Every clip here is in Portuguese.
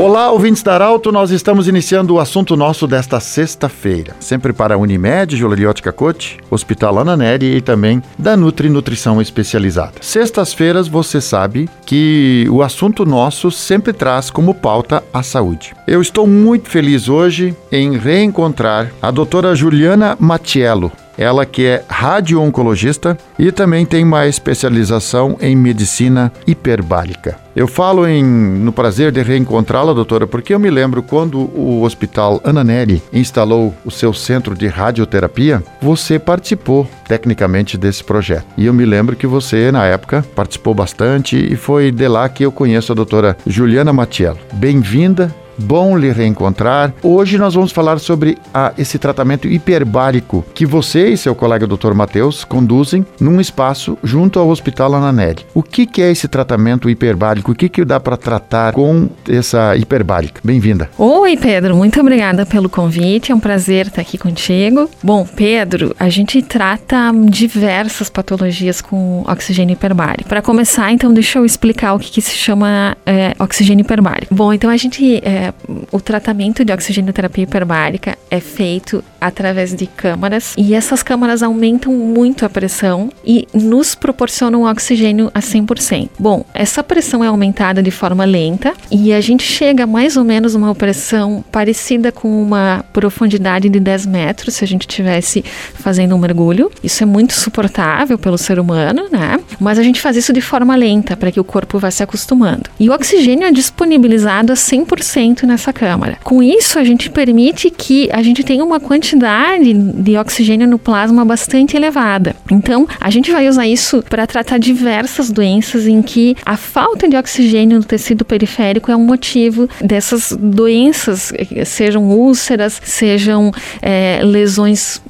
Olá, ouvintes da Arauto, nós estamos iniciando o assunto nosso desta sexta-feira. Sempre para a Unimed, Joleriótica Coach, Hospital Ana Nery e também da Nutri Nutrição Especializada. Sextas-feiras, você sabe que o assunto nosso sempre traz como pauta a saúde. Eu estou muito feliz hoje em reencontrar a doutora Juliana Matiello, ela que é radio-oncologista e também tem uma especialização em medicina hiperbárica. Eu falo em, no prazer de reencontrá-la, doutora, porque eu me lembro quando o Hospital Ana Nery instalou o seu centro de radioterapia, você participou tecnicamente desse projeto. E eu me lembro que você, na época, participou bastante e foi de lá que eu conheço a doutora Juliana Matiello. Bem-vinda Bom lhe reencontrar. Hoje nós vamos falar sobre a, esse tratamento hiperbárico que você e seu colega Dr. Matheus conduzem num espaço junto ao Hospital Ananelli. O que, que é esse tratamento hiperbárico? O que, que dá para tratar com essa hiperbárica? Bem-vinda. Oi, Pedro. Muito obrigada pelo convite. É um prazer estar aqui contigo. Bom, Pedro, a gente trata diversas patologias com oxigênio hiperbárico. Para começar, então, deixa eu explicar o que, que se chama é, oxigênio hiperbárico. Bom, então a gente é, o tratamento de oxigenoterapia hiperbárica é feito através de câmaras e essas câmaras aumentam muito a pressão e nos proporcionam oxigênio a 100%. Bom, essa pressão é aumentada de forma lenta e a gente chega mais ou menos uma pressão parecida com uma profundidade de 10 metros se a gente estivesse fazendo um mergulho. Isso é muito suportável pelo ser humano, né? Mas a gente faz isso de forma lenta para que o corpo vá se acostumando. E o oxigênio é disponibilizado a 100% nessa câmara. Com isso, a gente permite que a gente tenha uma quantidade de oxigênio no plasma bastante elevada. Então, a gente vai usar isso para tratar diversas doenças em que a falta de oxigênio no tecido periférico é um motivo dessas doenças, sejam úlceras, sejam é, lesões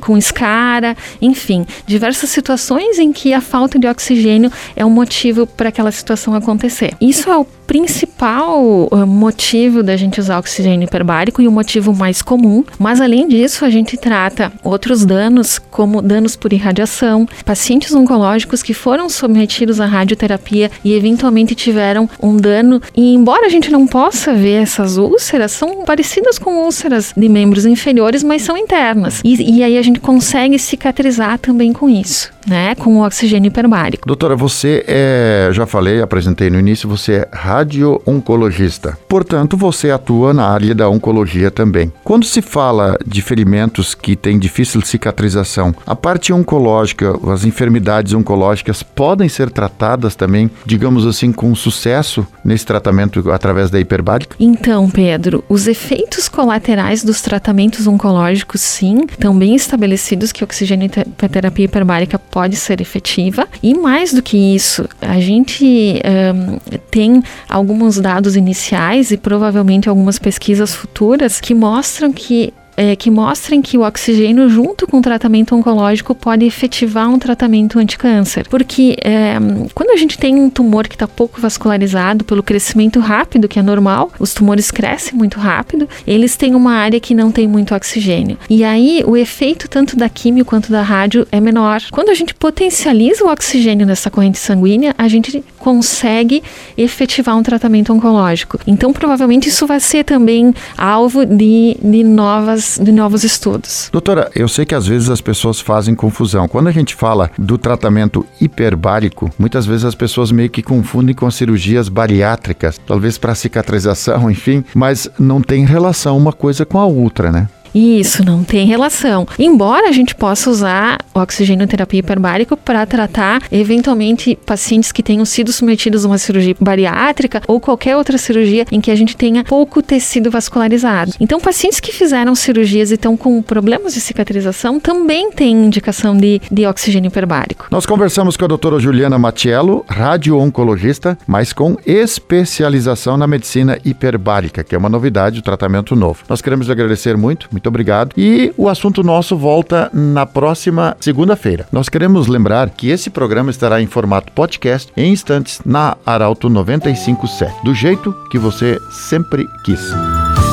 com escara, enfim, diversas situações em que a falta de oxigênio é um motivo para aquela situação acontecer. Isso é o principal uh, motivo da gente usar oxigênio hiperbárico e o motivo mais comum, mas além disso, a gente trata outros danos, como danos por irradiação, pacientes oncológicos que foram submetidos à radioterapia e eventualmente tiveram um dano, e embora a gente não possa ver essas úlceras, são parecidas com úlceras de membros inferiores, mas são internas. E, e aí a gente consegue cicatrizar também com isso né, com o oxigênio hiperbárico. Doutora, você é, já falei, apresentei no início, você é radio-oncologista. Portanto, você atua na área da oncologia também. Quando se fala de ferimentos que têm difícil cicatrização, a parte oncológica, as enfermidades oncológicas podem ser tratadas também, digamos assim, com sucesso nesse tratamento através da hiperbárica? Então, Pedro, os efeitos colaterais dos tratamentos oncológicos, sim, estão bem estabelecidos que a oxigênio terapia hiperbárica pode ser efetiva. E mais do que isso, a gente um, tem alguns dados iniciais e provavelmente algumas pesquisas futuras que mostram que é, que mostrem que o oxigênio, junto com o tratamento oncológico, pode efetivar um tratamento anticâncer. Porque é, quando a gente tem um tumor que está pouco vascularizado pelo crescimento rápido, que é normal, os tumores crescem muito rápido, eles têm uma área que não tem muito oxigênio. E aí o efeito tanto da químio quanto da rádio é menor. Quando a gente potencializa o oxigênio nessa corrente sanguínea, a gente consegue efetivar um tratamento oncológico. Então, provavelmente, isso vai ser também alvo de, de novas de novos estudos. Doutora, eu sei que às vezes as pessoas fazem confusão. Quando a gente fala do tratamento hiperbárico, muitas vezes as pessoas meio que confundem com as cirurgias bariátricas, talvez para cicatrização, enfim, mas não tem relação uma coisa com a outra, né? Isso não tem relação. Embora a gente possa usar oxigenoterapia hiperbárica para tratar eventualmente pacientes que tenham sido submetidos a uma cirurgia bariátrica ou qualquer outra cirurgia em que a gente tenha pouco tecido vascularizado. Então, pacientes que fizeram cirurgias e estão com problemas de cicatrização também têm indicação de, de oxigênio hiperbárico. Nós conversamos com a doutora Juliana Matiello, radio-oncologista, mas com especialização na medicina hiperbárica, que é uma novidade, um tratamento novo. Nós queremos agradecer muito muito obrigado. E o assunto nosso volta na próxima segunda-feira. Nós queremos lembrar que esse programa estará em formato podcast em instantes na Arauto 957, do jeito que você sempre quis.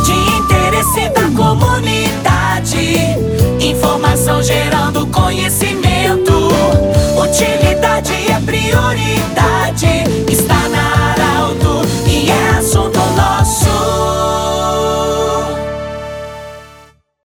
De interesse da comunidade, informação gerando conhecimento